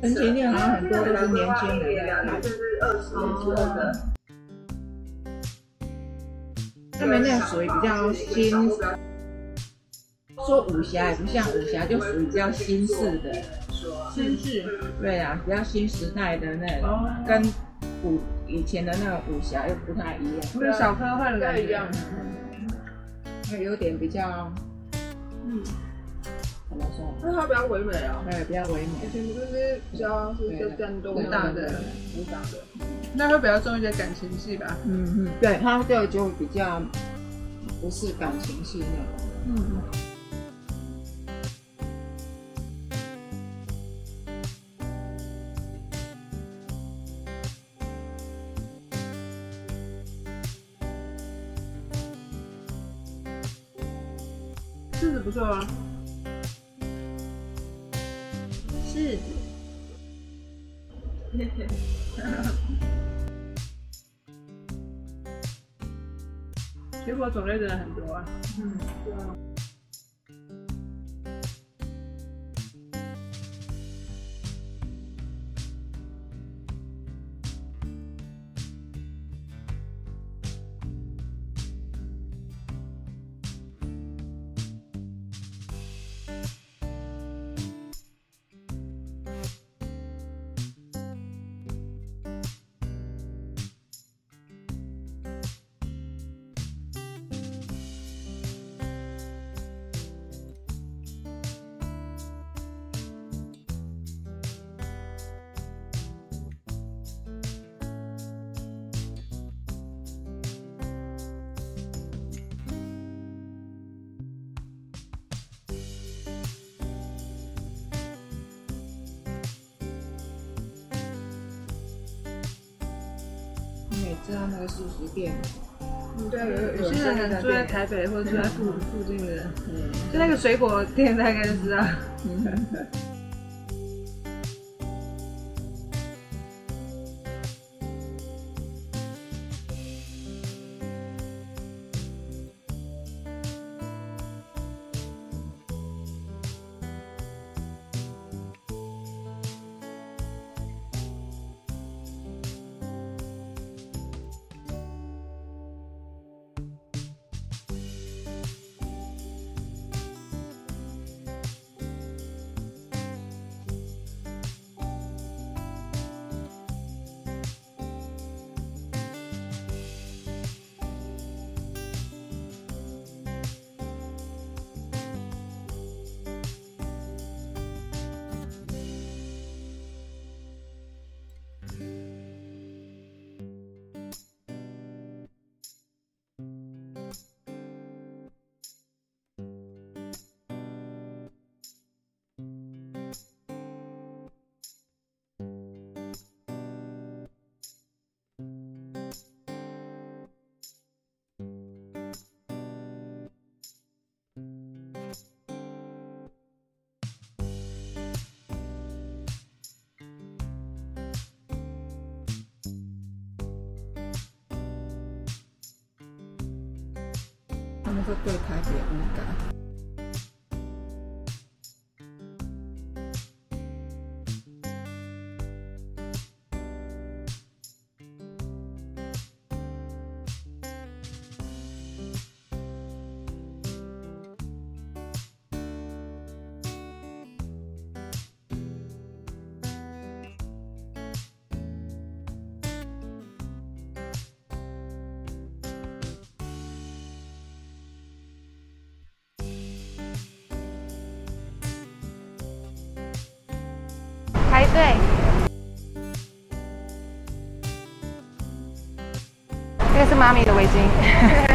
陈情令好像很多都是年轻人在两年看，甚至二十年的。他们那个属于比较新，说武侠也不像武侠，就属于比较新式的，新式对啊，比较新时代的那种，哦跟武以前的那个武侠又不太一样，不是小科幻的感。那有点比较嗯，怎么说？那它比较唯美啊。对，比较唯以美。前不是比较是就战斗武打的武打的。那会比较重一些感情戏吧？嗯嗯，对，他这个就比较不是感情戏那种。嗯。水果种类真的很多啊。嗯，对啊。知道那个素食店，嗯，对，有有有些人住在台北或者住在附附近的，嗯，就那个水果店大概就知道。会对台北无感。妈咪的围巾。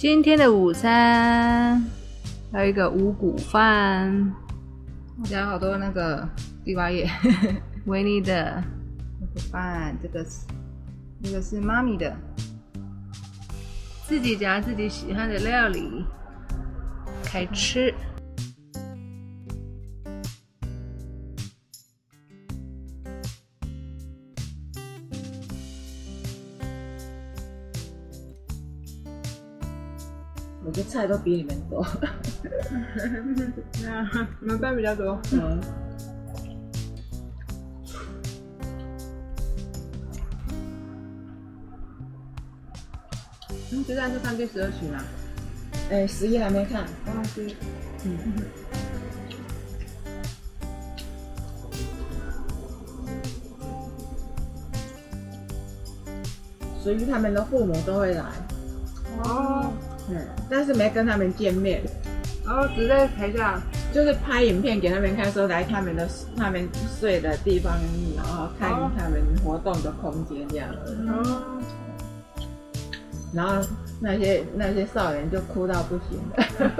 今天的午餐还有一个五谷饭，我加好多那个地瓜叶，维尼的五谷饭，这个是这个是妈咪的，自己夹自己喜欢的料理，开吃。菜都比你们多。那我们班比较多。嗯，嗯，现在是看第十二集啦。哎，十一还没看。嗯，所以他们的父母都会来，嗯，但是没跟他们见面，然后只在台下。就是拍影片给他们看，说来他们的他们睡的地方，然后看他们活动的空间这样。哦。然后那些那些少年就哭到不行了，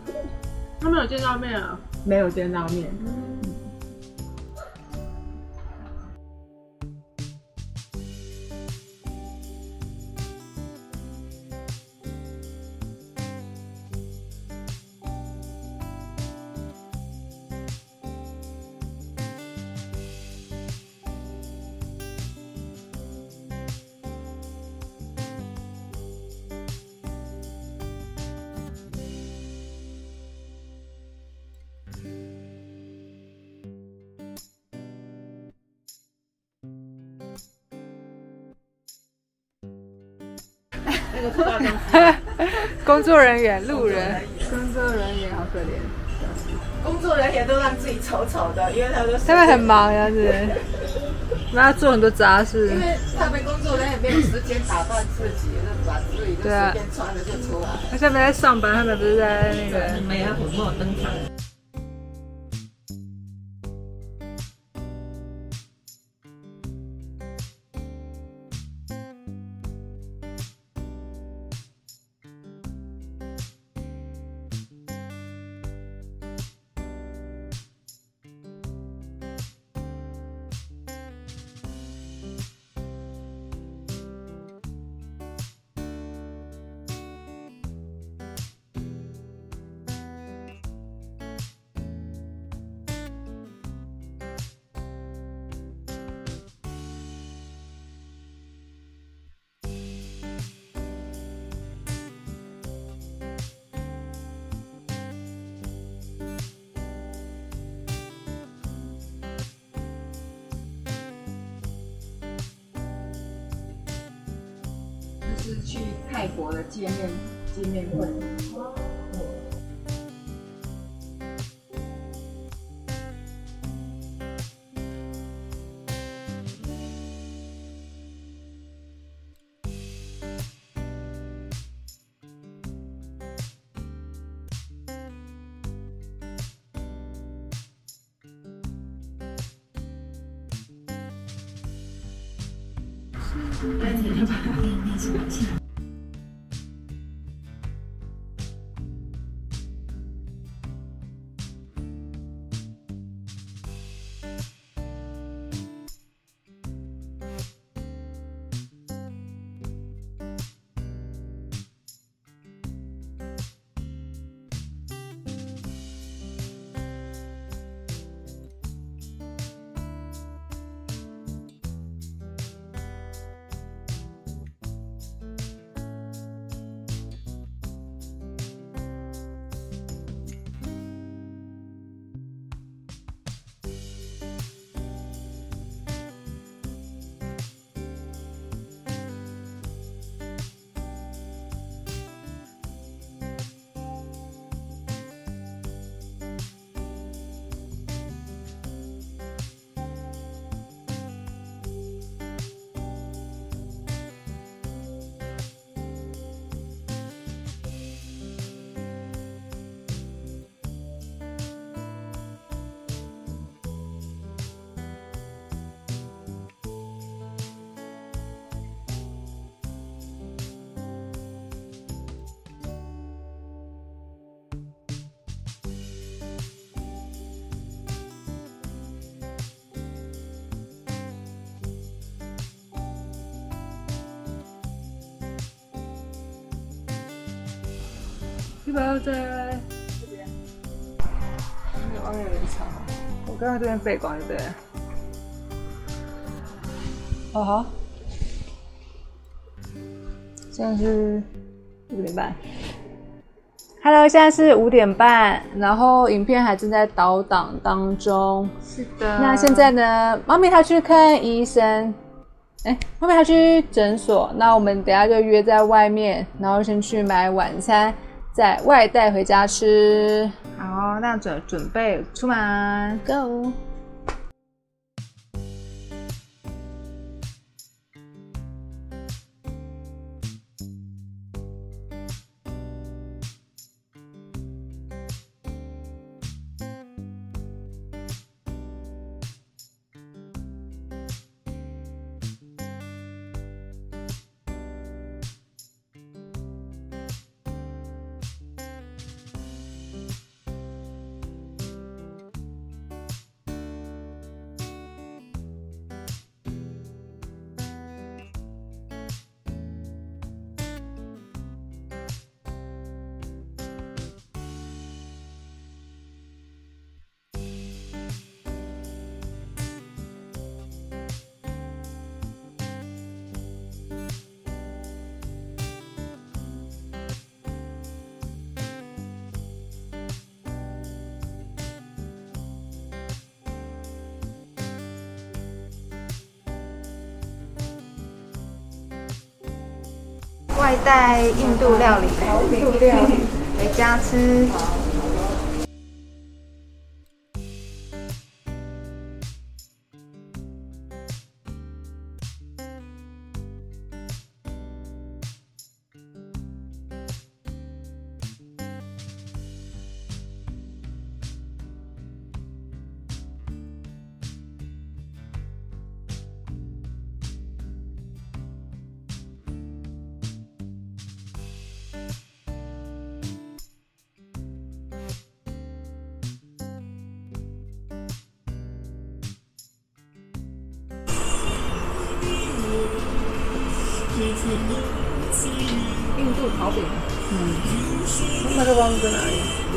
他们有见到面啊？没有见到面。那个大公司工作人员、路人，工作人员好可怜。工作人员都让自己丑丑的，因为他都他们很忙呀，是。那要做很多杂事。因为他们工作人员没有时间打扮自己，那把自己的随便穿的就出来。他下面在上班，他们不是在那个没有粉墨登场。是去泰国的见面见面会。赶紧的吧？birthday。外面有点吵。我刚刚这边背光，对不对？哦好，现在是五点半。Hello，现在是五点半，然后影片还正在导档当中。是的。那现在呢，妈咪它去看医生，哎，妈咪她去诊所。那我们等下就约在外面，然后先去买晚餐，再外带回家吃。好，那准准备出门，Go。带印度料理，印度料理回家吃。印度烤饼。嗯。那个忘在哪里？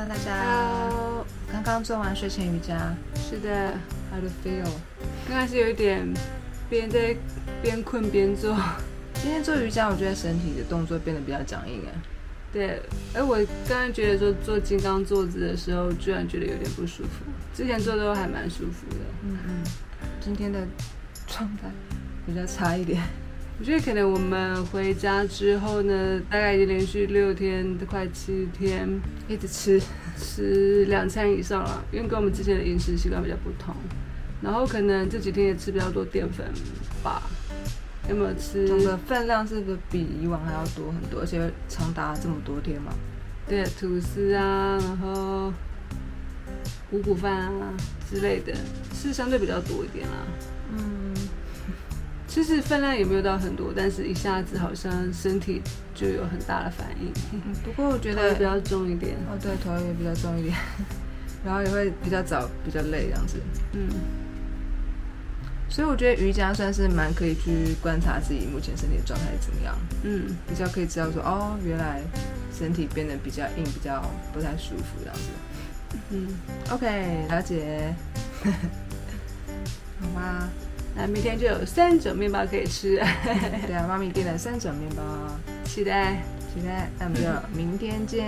Hello，大家。Hello，刚刚做完睡前瑜伽是的，，How do you feel？刚开始有一点边在边困边做，今天做瑜伽，我觉得身体的动作变得比较僵硬哎。对，哎我刚刚觉得说做金刚坐姿的时候，居然觉得有点不舒服，之前做都还蛮舒服的。嗯嗯，今天的状态比较差一点。我觉得可能我们回家之后呢，大概已经连续六天，快七天，一直吃，吃两餐以上了，因为跟我们之前的饮食习惯比较不同。然后可能这几天也吃比较多淀粉吧，有没有吃？整个分量是不是比以往还要多很多？而且长达这么多天嘛。对，吐司啊，然后五谷饭啊之类的，是相对比较多一点啦。嗯，其实分量也没有到很多，但是一下子好像身体就有很大的反应，不过我觉得觉得比较重一点。哦，对，头也比较重一点，然后也会比较早，比较累这样子。嗯，所以我觉得瑜伽算是蛮可以去观察自己目前身体的状态怎么样，嗯，比较可以知道说哦，原来身体变得比较硬，比较不太舒服这样子。嗯，OK，了解。好吧，那明天就有三种面包可以吃，对啊，妈咪订了三种面包，期待。期待，那我们就明天见。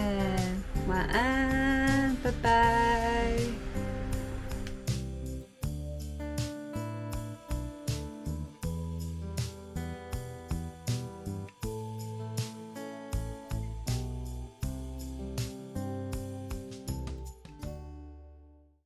晚安，拜拜。